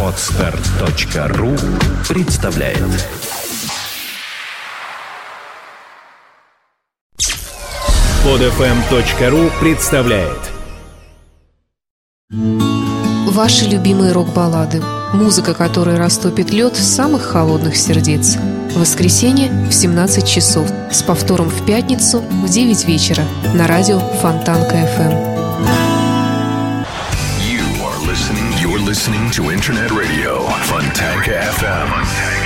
Отстар.ру представляет. PodFM.ru представляет. Ваши любимые рок-баллады. Музыка, которая растопит лед самых холодных сердец. Воскресенье в 17 часов. С повтором в пятницу в 9 вечера. На радио Фонтанка-ФМ listening to Internet Radio, Fontanka FM.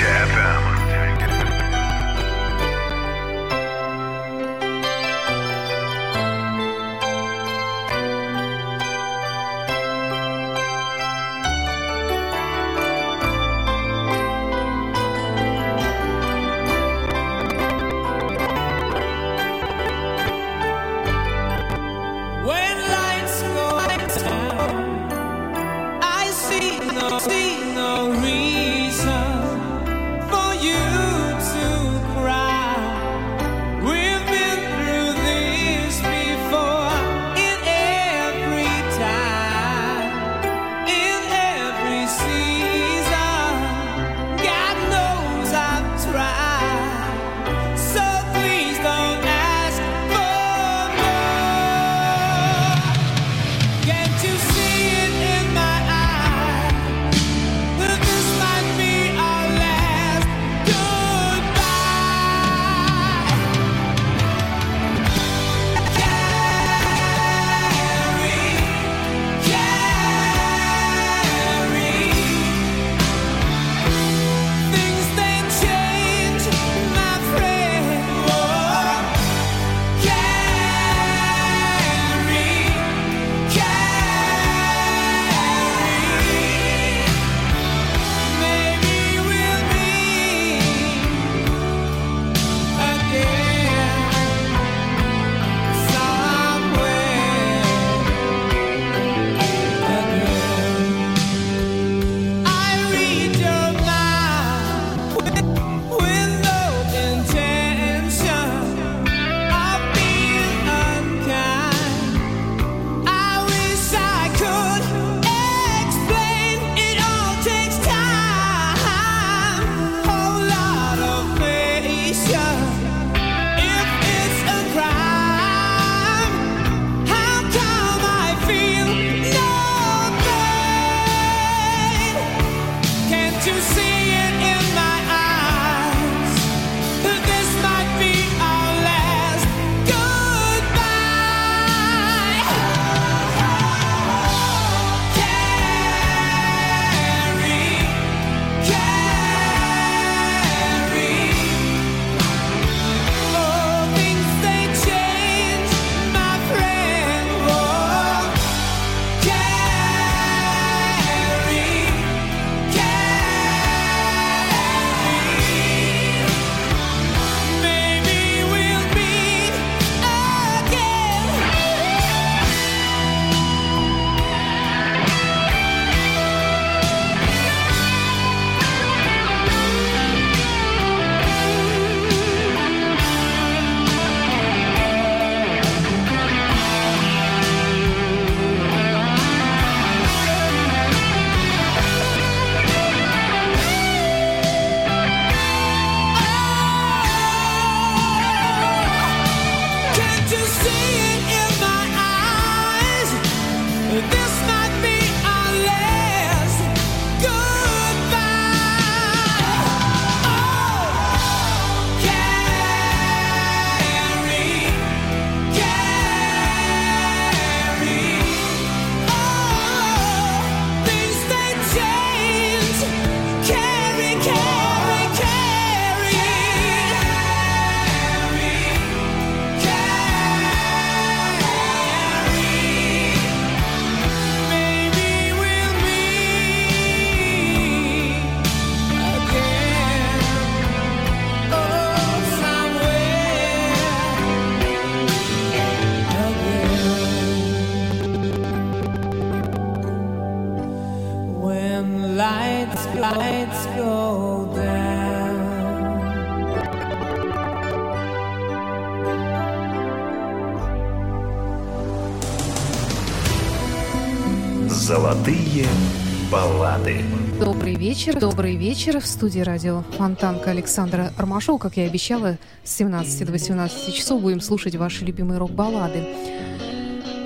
Вечер, добрый вечер. В студии радио Фонтанка Александра Ромашова. Как я и обещала, с 17 до 18 часов будем слушать ваши любимые рок-баллады.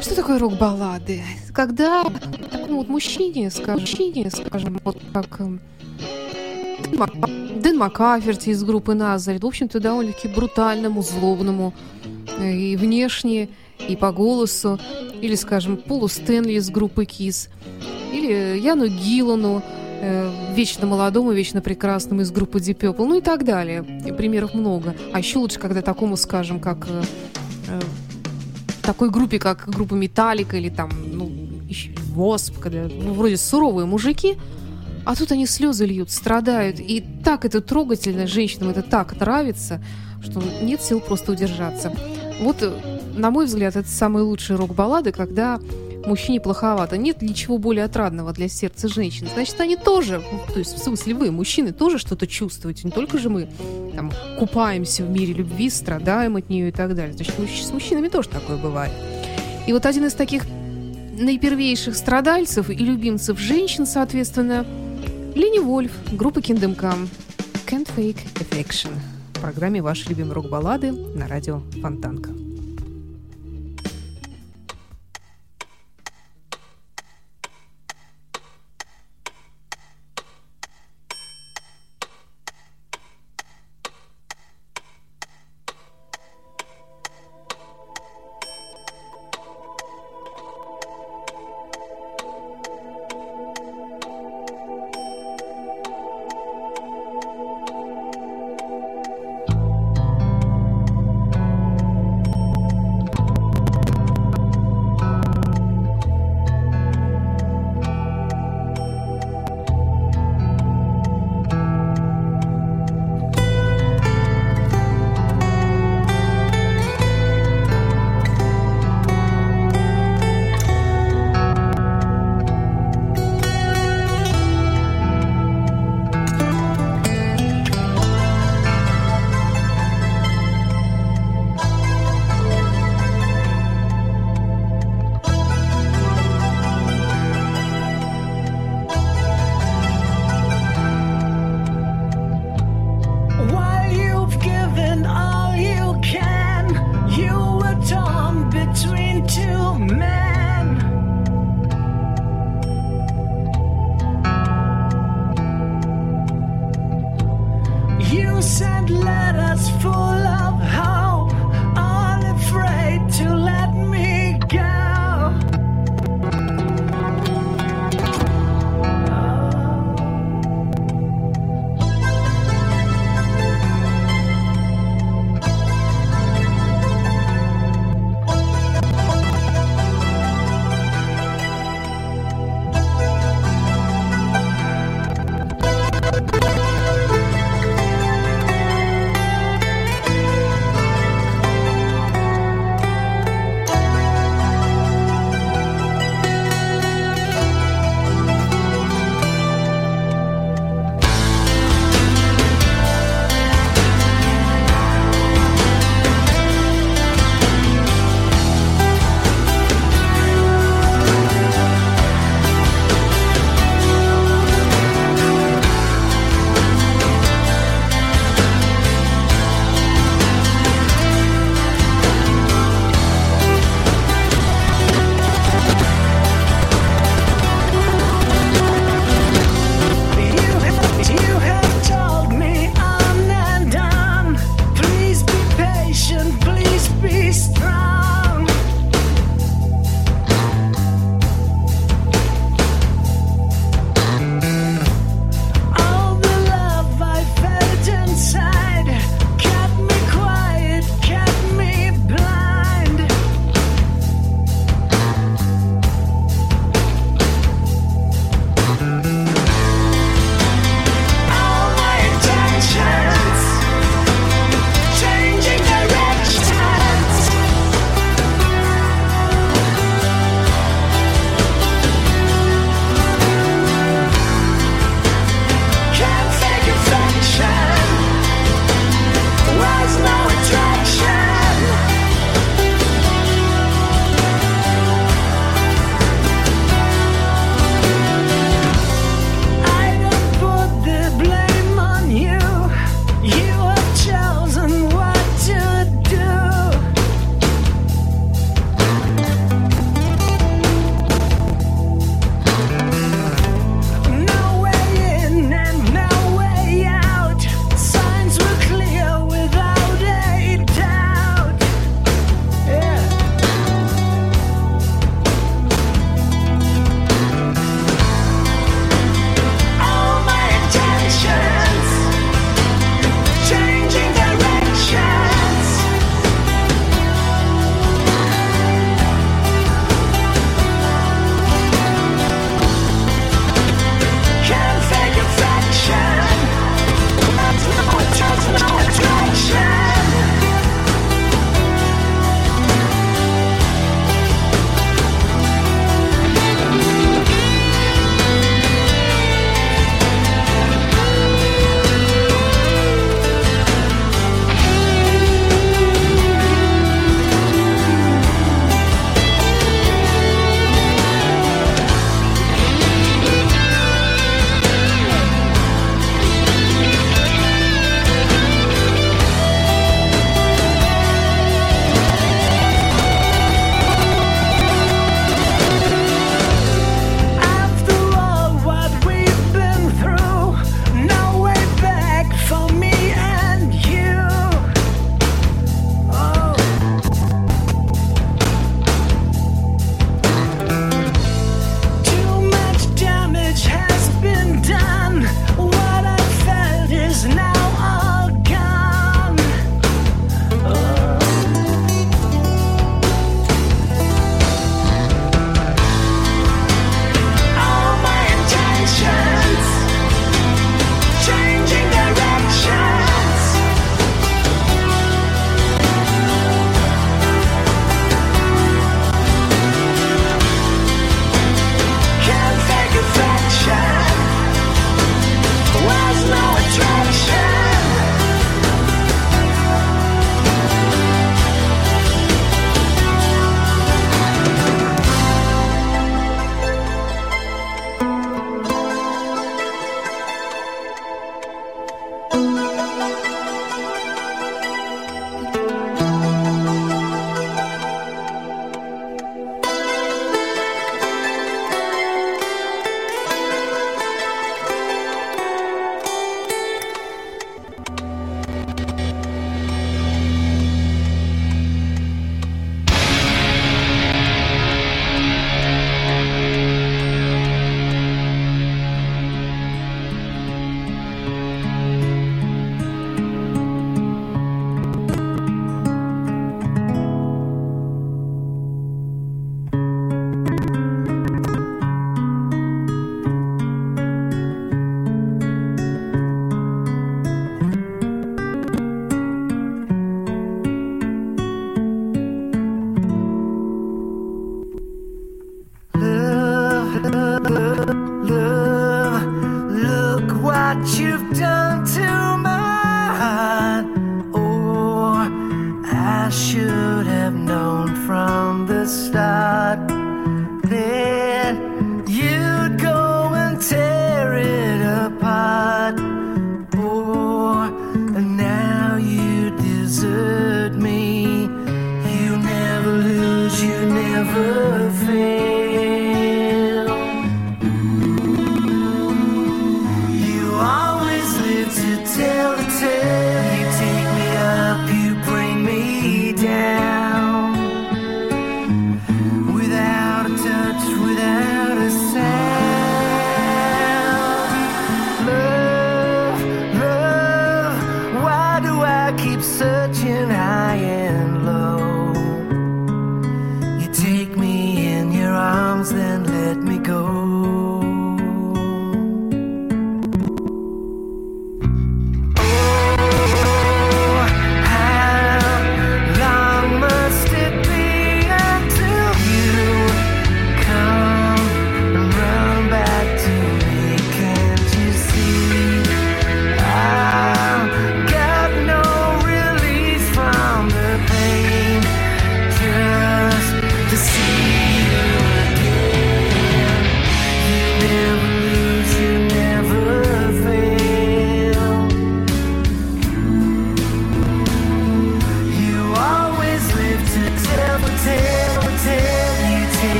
Что такое рок-баллады? Когда такому вот мужчине, скажем, мужчине, скажем, вот как эм, Дэн Мак- Дэн Маккаферти из группы Назарет, в общем-то, довольно-таки брутальному, злобному э, и внешне, и по голосу, или, скажем, Полу Стэнли из группы Кис, или Яну Гиллану, э, вечно молодому, вечно прекрасному из группы Deep Purple, ну и так далее. Примеров много. А еще лучше, когда такому, скажем, как э, э, такой группе, как группа Металлика или там, ну, Восп, когда ну, вроде суровые мужики, а тут они слезы льют, страдают. И так это трогательно, женщинам это так нравится, что нет сил просто удержаться. Вот, э, на мой взгляд, это самые лучшие рок-баллады, когда мужчине плоховато. Нет ничего более отрадного для сердца женщины. Значит, они тоже, то есть, в смысле, вы, мужчины, тоже что-то чувствуете. Не только же мы там, купаемся в мире любви, страдаем от нее и так далее. Значит, с мужчинами тоже такое бывает. И вот один из таких наипервейших страдальцев и любимцев женщин, соответственно, Лени Вольф, группа Kingdom Come, Can't Fake Affection. В программе «Ваши любимые рок-баллады» на радио Фонтанка.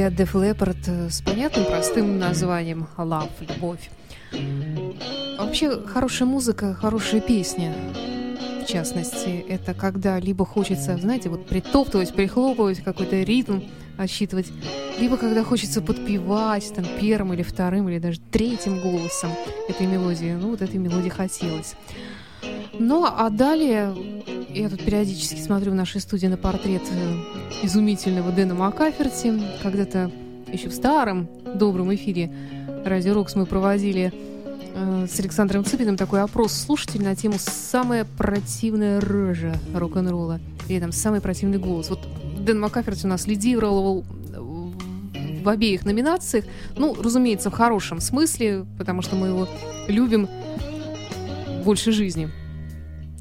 От Def Leppard э, с понятным простым названием «Love» — «Любовь». Вообще, хорошая музыка, хорошая песня, в частности, это когда либо хочется, знаете, вот притоптывать, прихлопывать, какой-то ритм отсчитывать, либо когда хочется подпевать там первым или вторым или даже третьим голосом этой мелодии. Ну, вот этой мелодии хотелось. Ну, а далее я тут периодически смотрю в нашей студии на портрет э, изумительного Дэна Макаферти. Когда-то еще в старом добром эфире Радио Рокс мы проводили э, с Александром Цыпиным такой опрос слушателей на тему «Самая противная рожа рок-н-ролла» или там «Самый противный голос». Вот Дэн Макаферти у нас лидировал в обеих номинациях. Ну, разумеется, в хорошем смысле, потому что мы его любим больше жизни,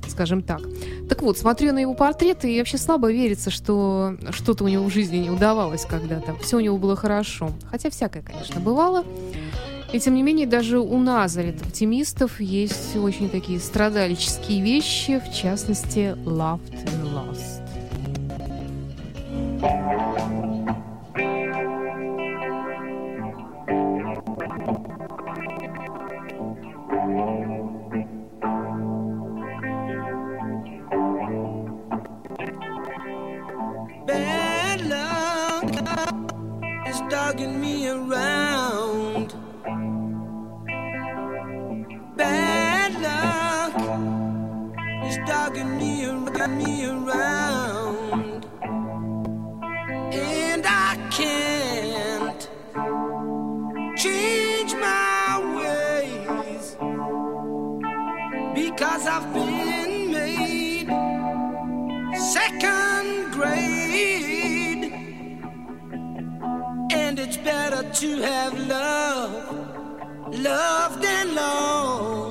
скажем так. Так вот, смотрю на его портреты, и вообще слабо верится, что что-то у него в жизни не удавалось когда-то. Все у него было хорошо. Хотя всякое, конечно, бывало. И тем не менее, даже у Назарет оптимистов есть очень такие страдальческие вещи, в частности, loved and is me, me around. And I can't change my ways because I've been made second grade. And it's better to have love, loved and lost.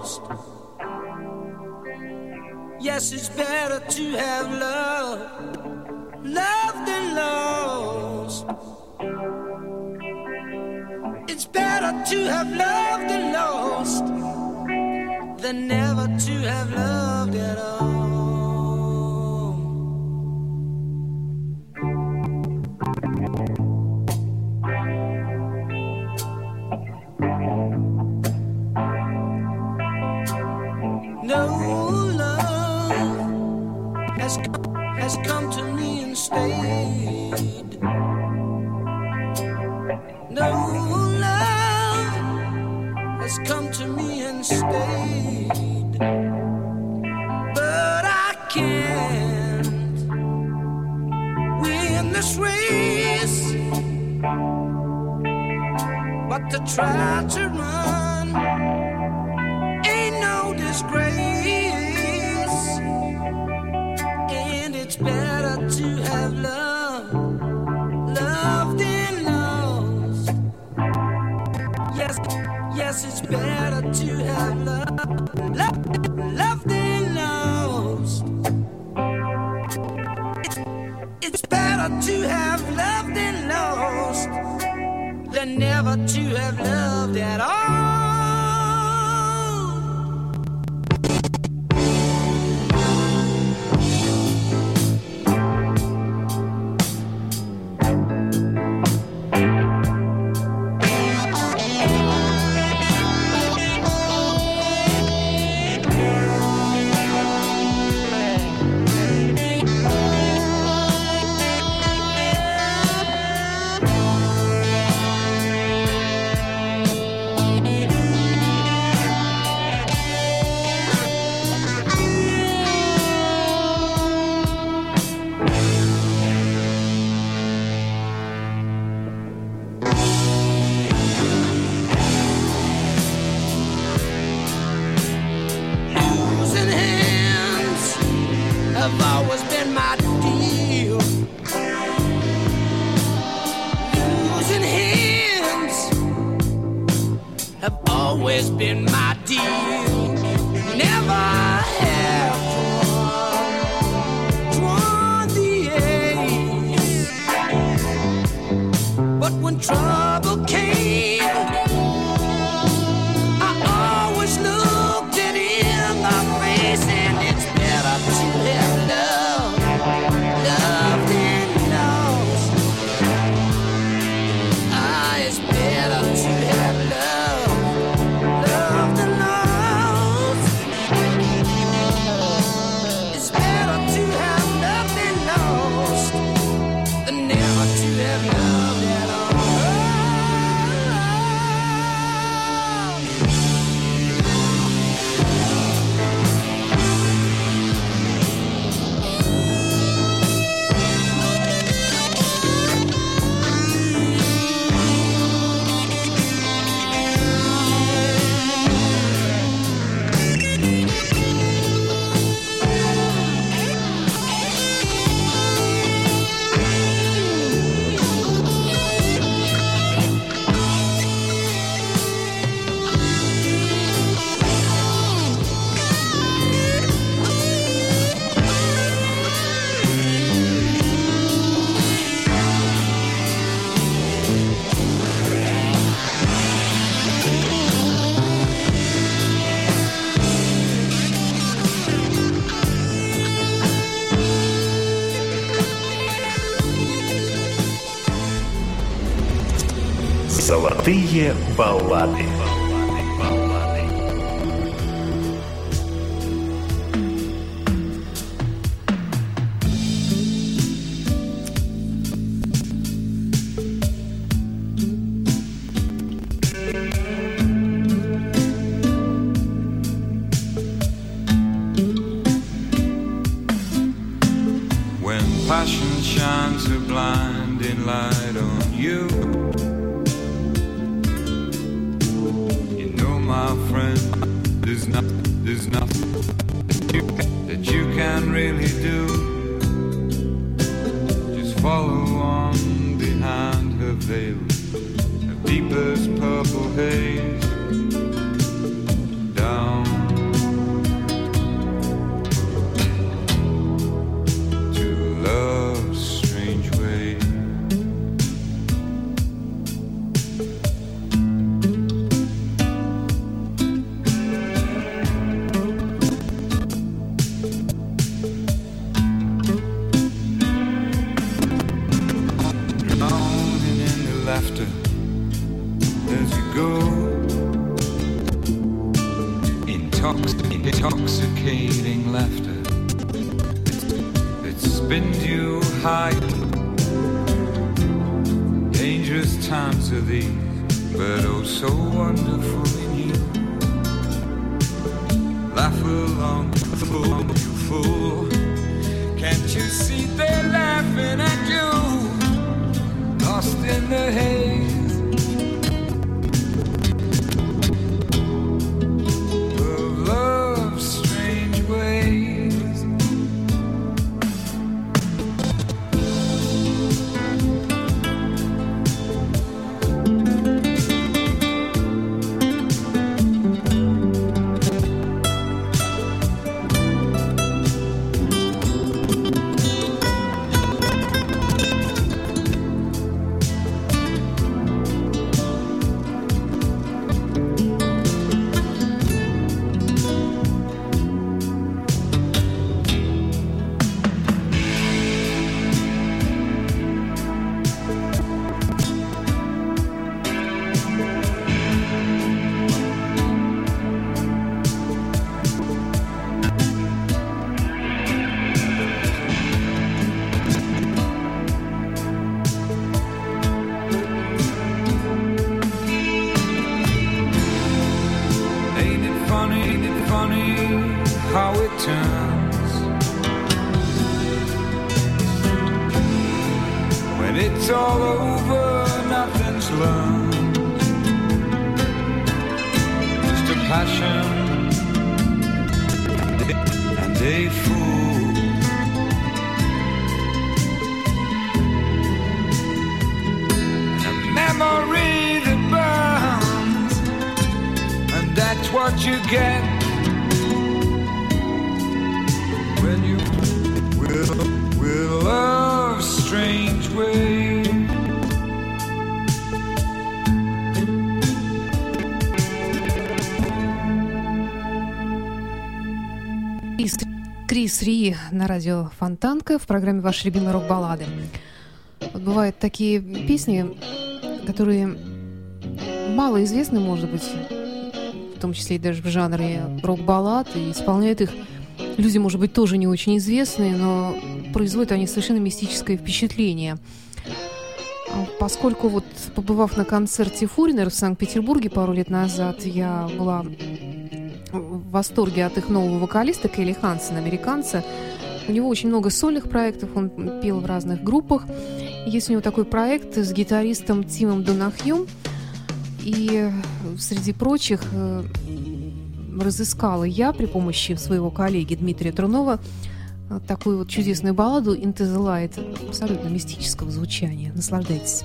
Yes, it's better to have love, loved and lost. It's better to have loved and lost than never to have loved at all. been Простые баллады. Laugh along, fool, you fool. Can't you see they're laughing at you? Lost in the haze. Крис, Крис Ри на радио Фонтанка в программе «Ваши любимые рок-баллады». Вот бывают такие песни, которые мало известны, может быть, в том числе и даже в жанре рок-баллад, и исполняют их люди, может быть, тоже не очень известные, но производят они совершенно мистическое впечатление. А Поскольку вот побывав на концерте Фуринер в Санкт-Петербурге пару лет назад, я была в восторге от их нового вокалиста Келли Хансена, американца. У него очень много сольных проектов, он пел в разных группах. Есть у него такой проект с гитаристом Тимом Донахьем. И среди прочих э, разыскала я при помощи своего коллеги Дмитрия Трунова э, такую вот чудесную балладу «Into the Light» абсолютно мистического звучания. Наслаждайтесь.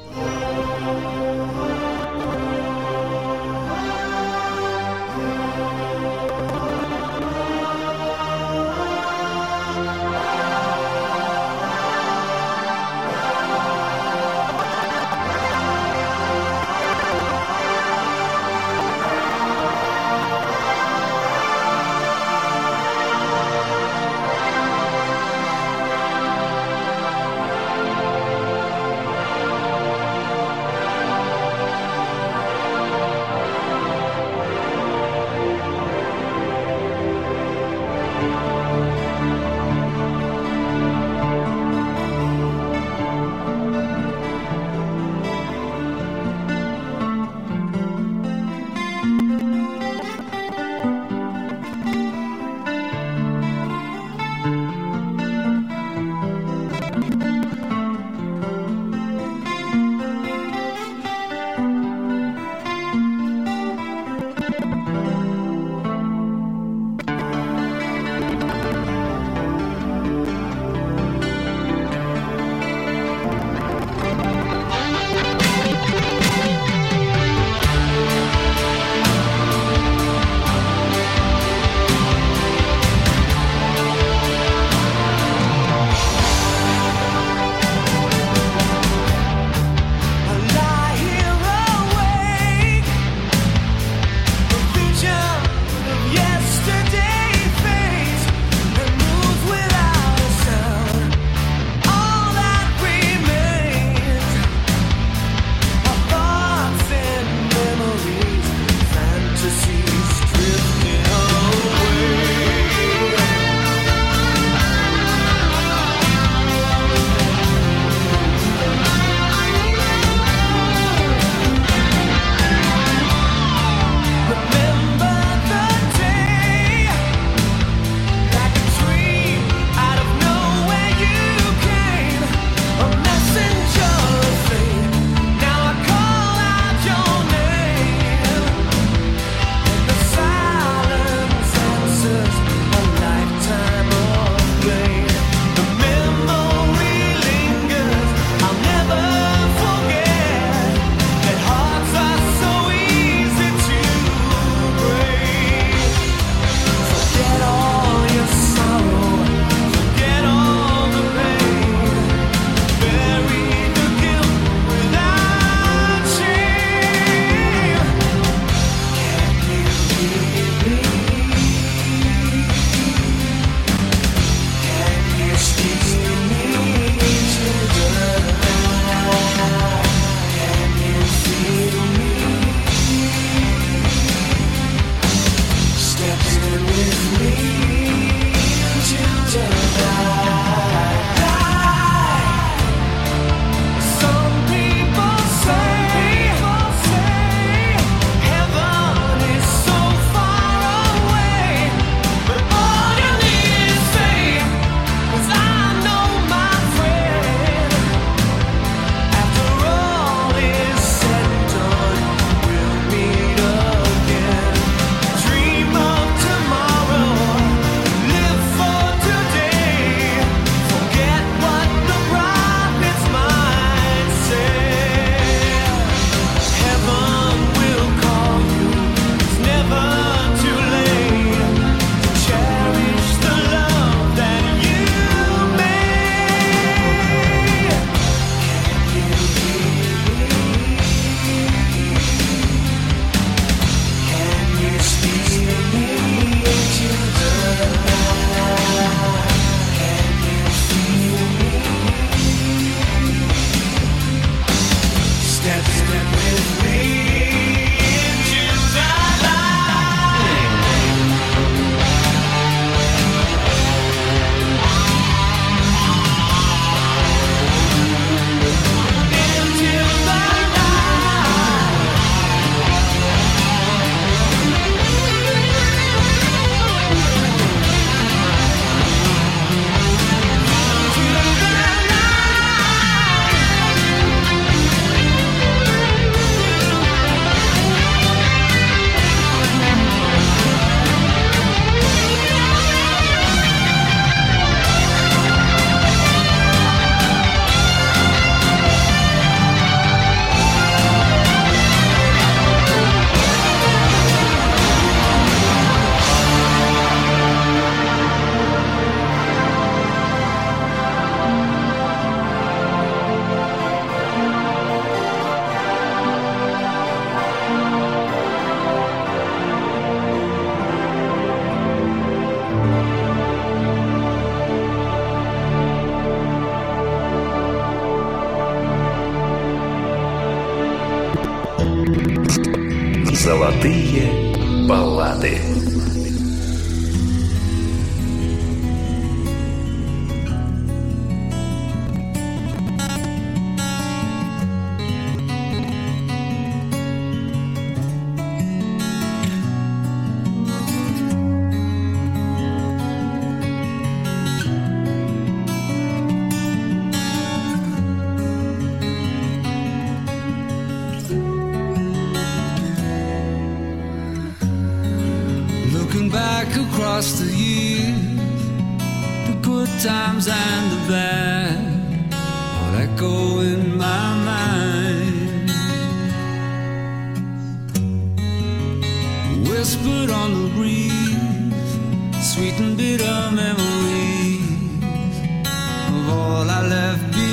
across the years, the good times and the bad, all echo in my mind. Whispered on the breeze, sweet and bitter memories of all I left behind.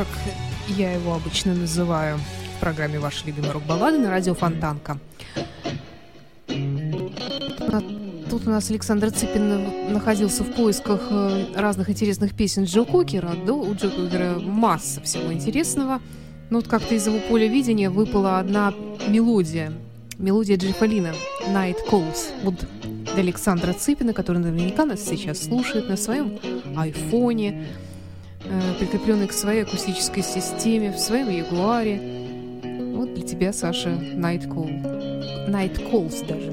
как я его обычно называю в программе «Ваши любимые рок-баллады» на радио Фонтанка. А тут у нас Александр Цыпин находился в поисках э, разных интересных песен Джо Кокера. Да, у Джо Кокера масса всего интересного. Но вот как-то из его поля видения выпала одна мелодия. Мелодия Джеффа Лина «Night Calls» от Александра Цыпина, который наверняка нас сейчас слушает на своем айфоне, Э, прикрепленный к своей акустической системе, в своем Ягуаре. Вот для тебя, Саша, Night Call. Night Calls даже.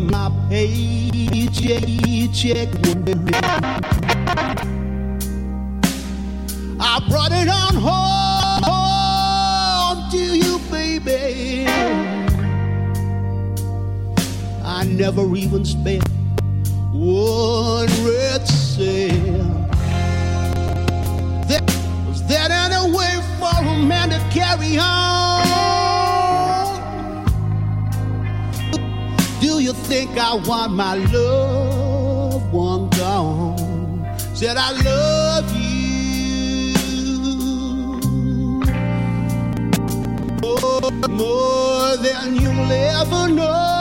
girl, my paycheck wouldn't I brought it on home to you, baby. I never even spent one red cent. Was that any way for a man to carry on? think I want my love one gone. Said I love you more, more than you'll ever know.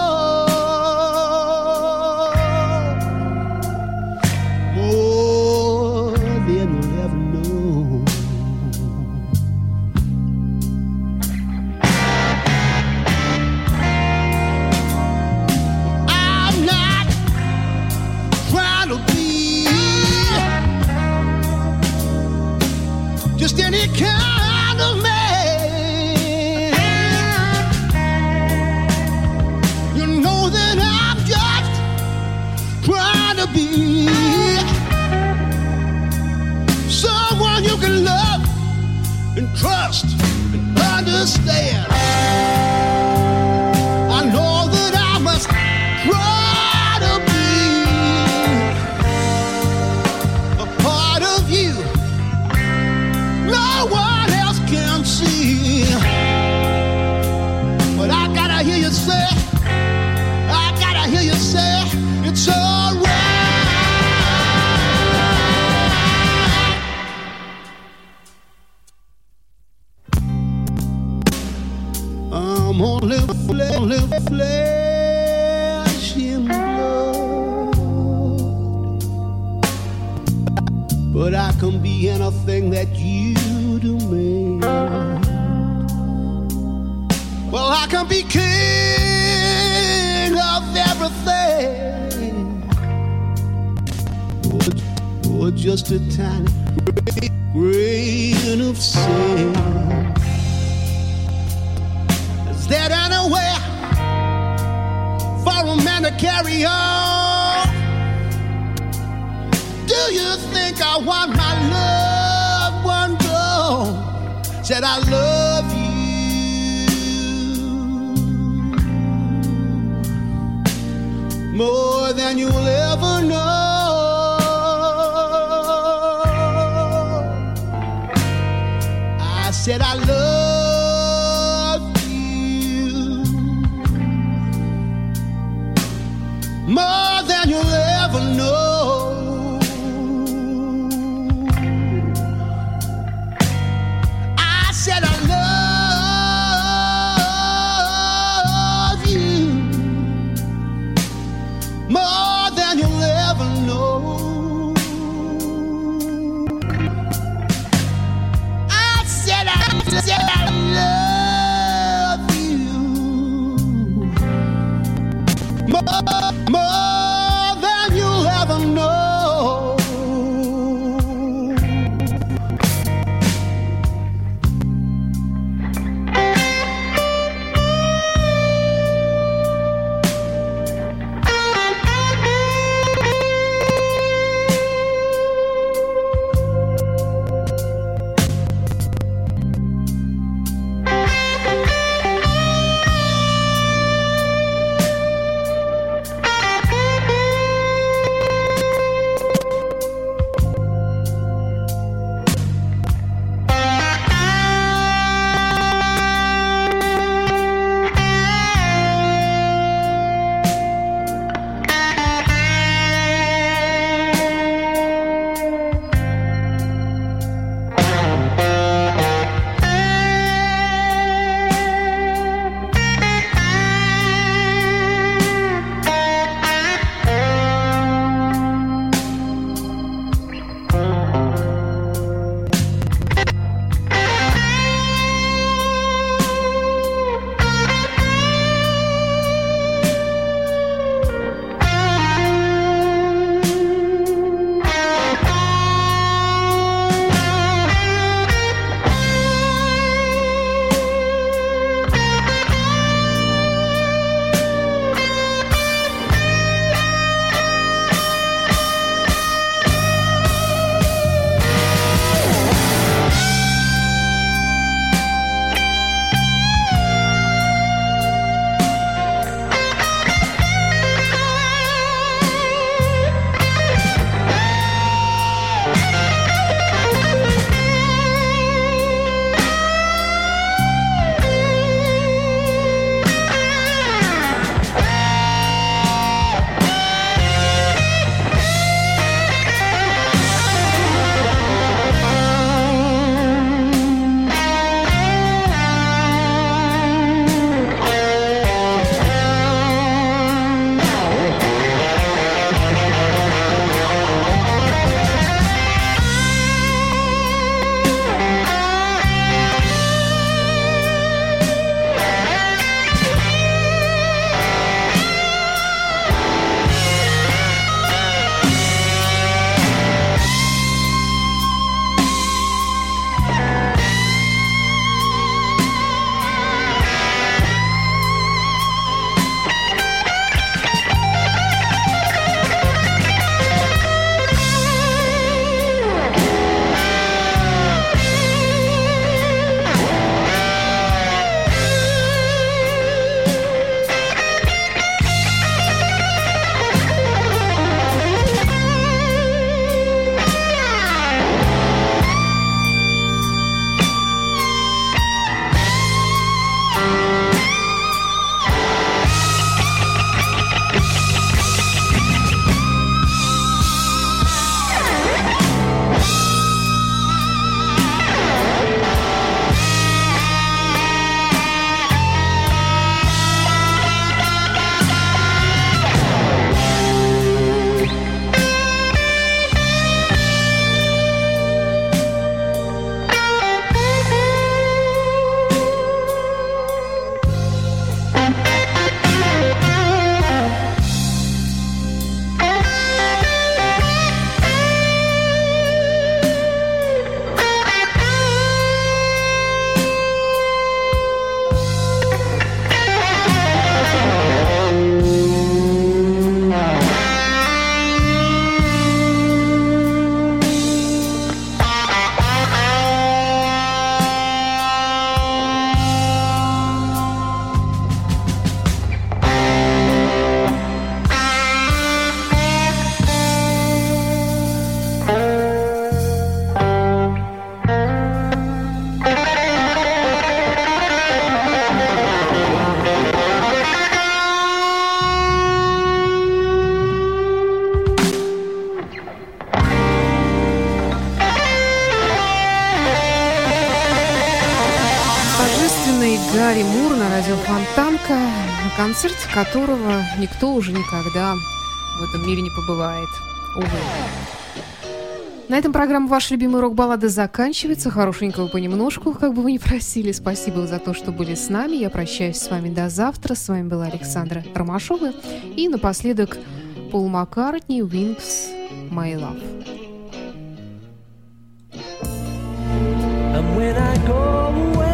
Которого никто уже никогда в этом мире не побывает. Увы. На этом программа «Ваши любимые рок-баллады» заканчивается. Хорошенького понемножку, как бы вы ни просили. Спасибо за то, что были с нами. Я прощаюсь с вами до завтра. С вами была Александра Ромашова. И напоследок Пол Маккартни «Wings My Love». And when I go away,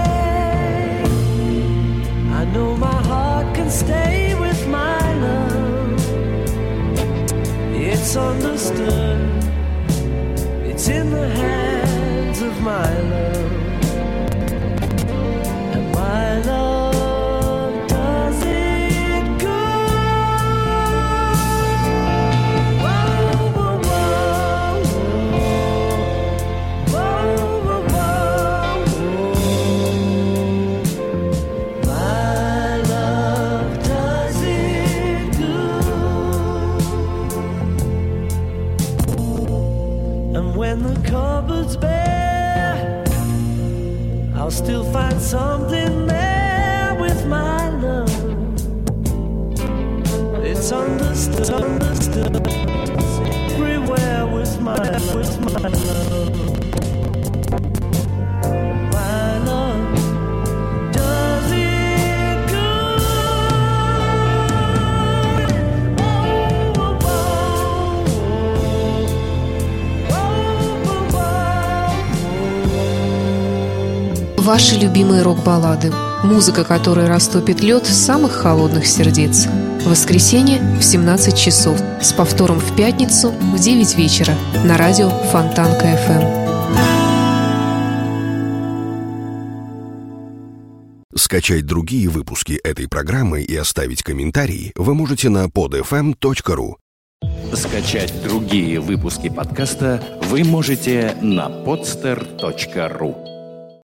It's understood, it's in the hands of my love. Still find something there with my love. It's understood, understood. It's everywhere with my, with my love. Ваши любимые рок-баллады. Музыка, которая растопит лед самых холодных сердец. В воскресенье в 17 часов. С повтором в пятницу в 9 вечера. На радио Фонтанка FM. Скачать другие выпуски этой программы и оставить комментарии вы можете на podfm.ru. Скачать другие выпуски подкаста вы можете на podster.ru.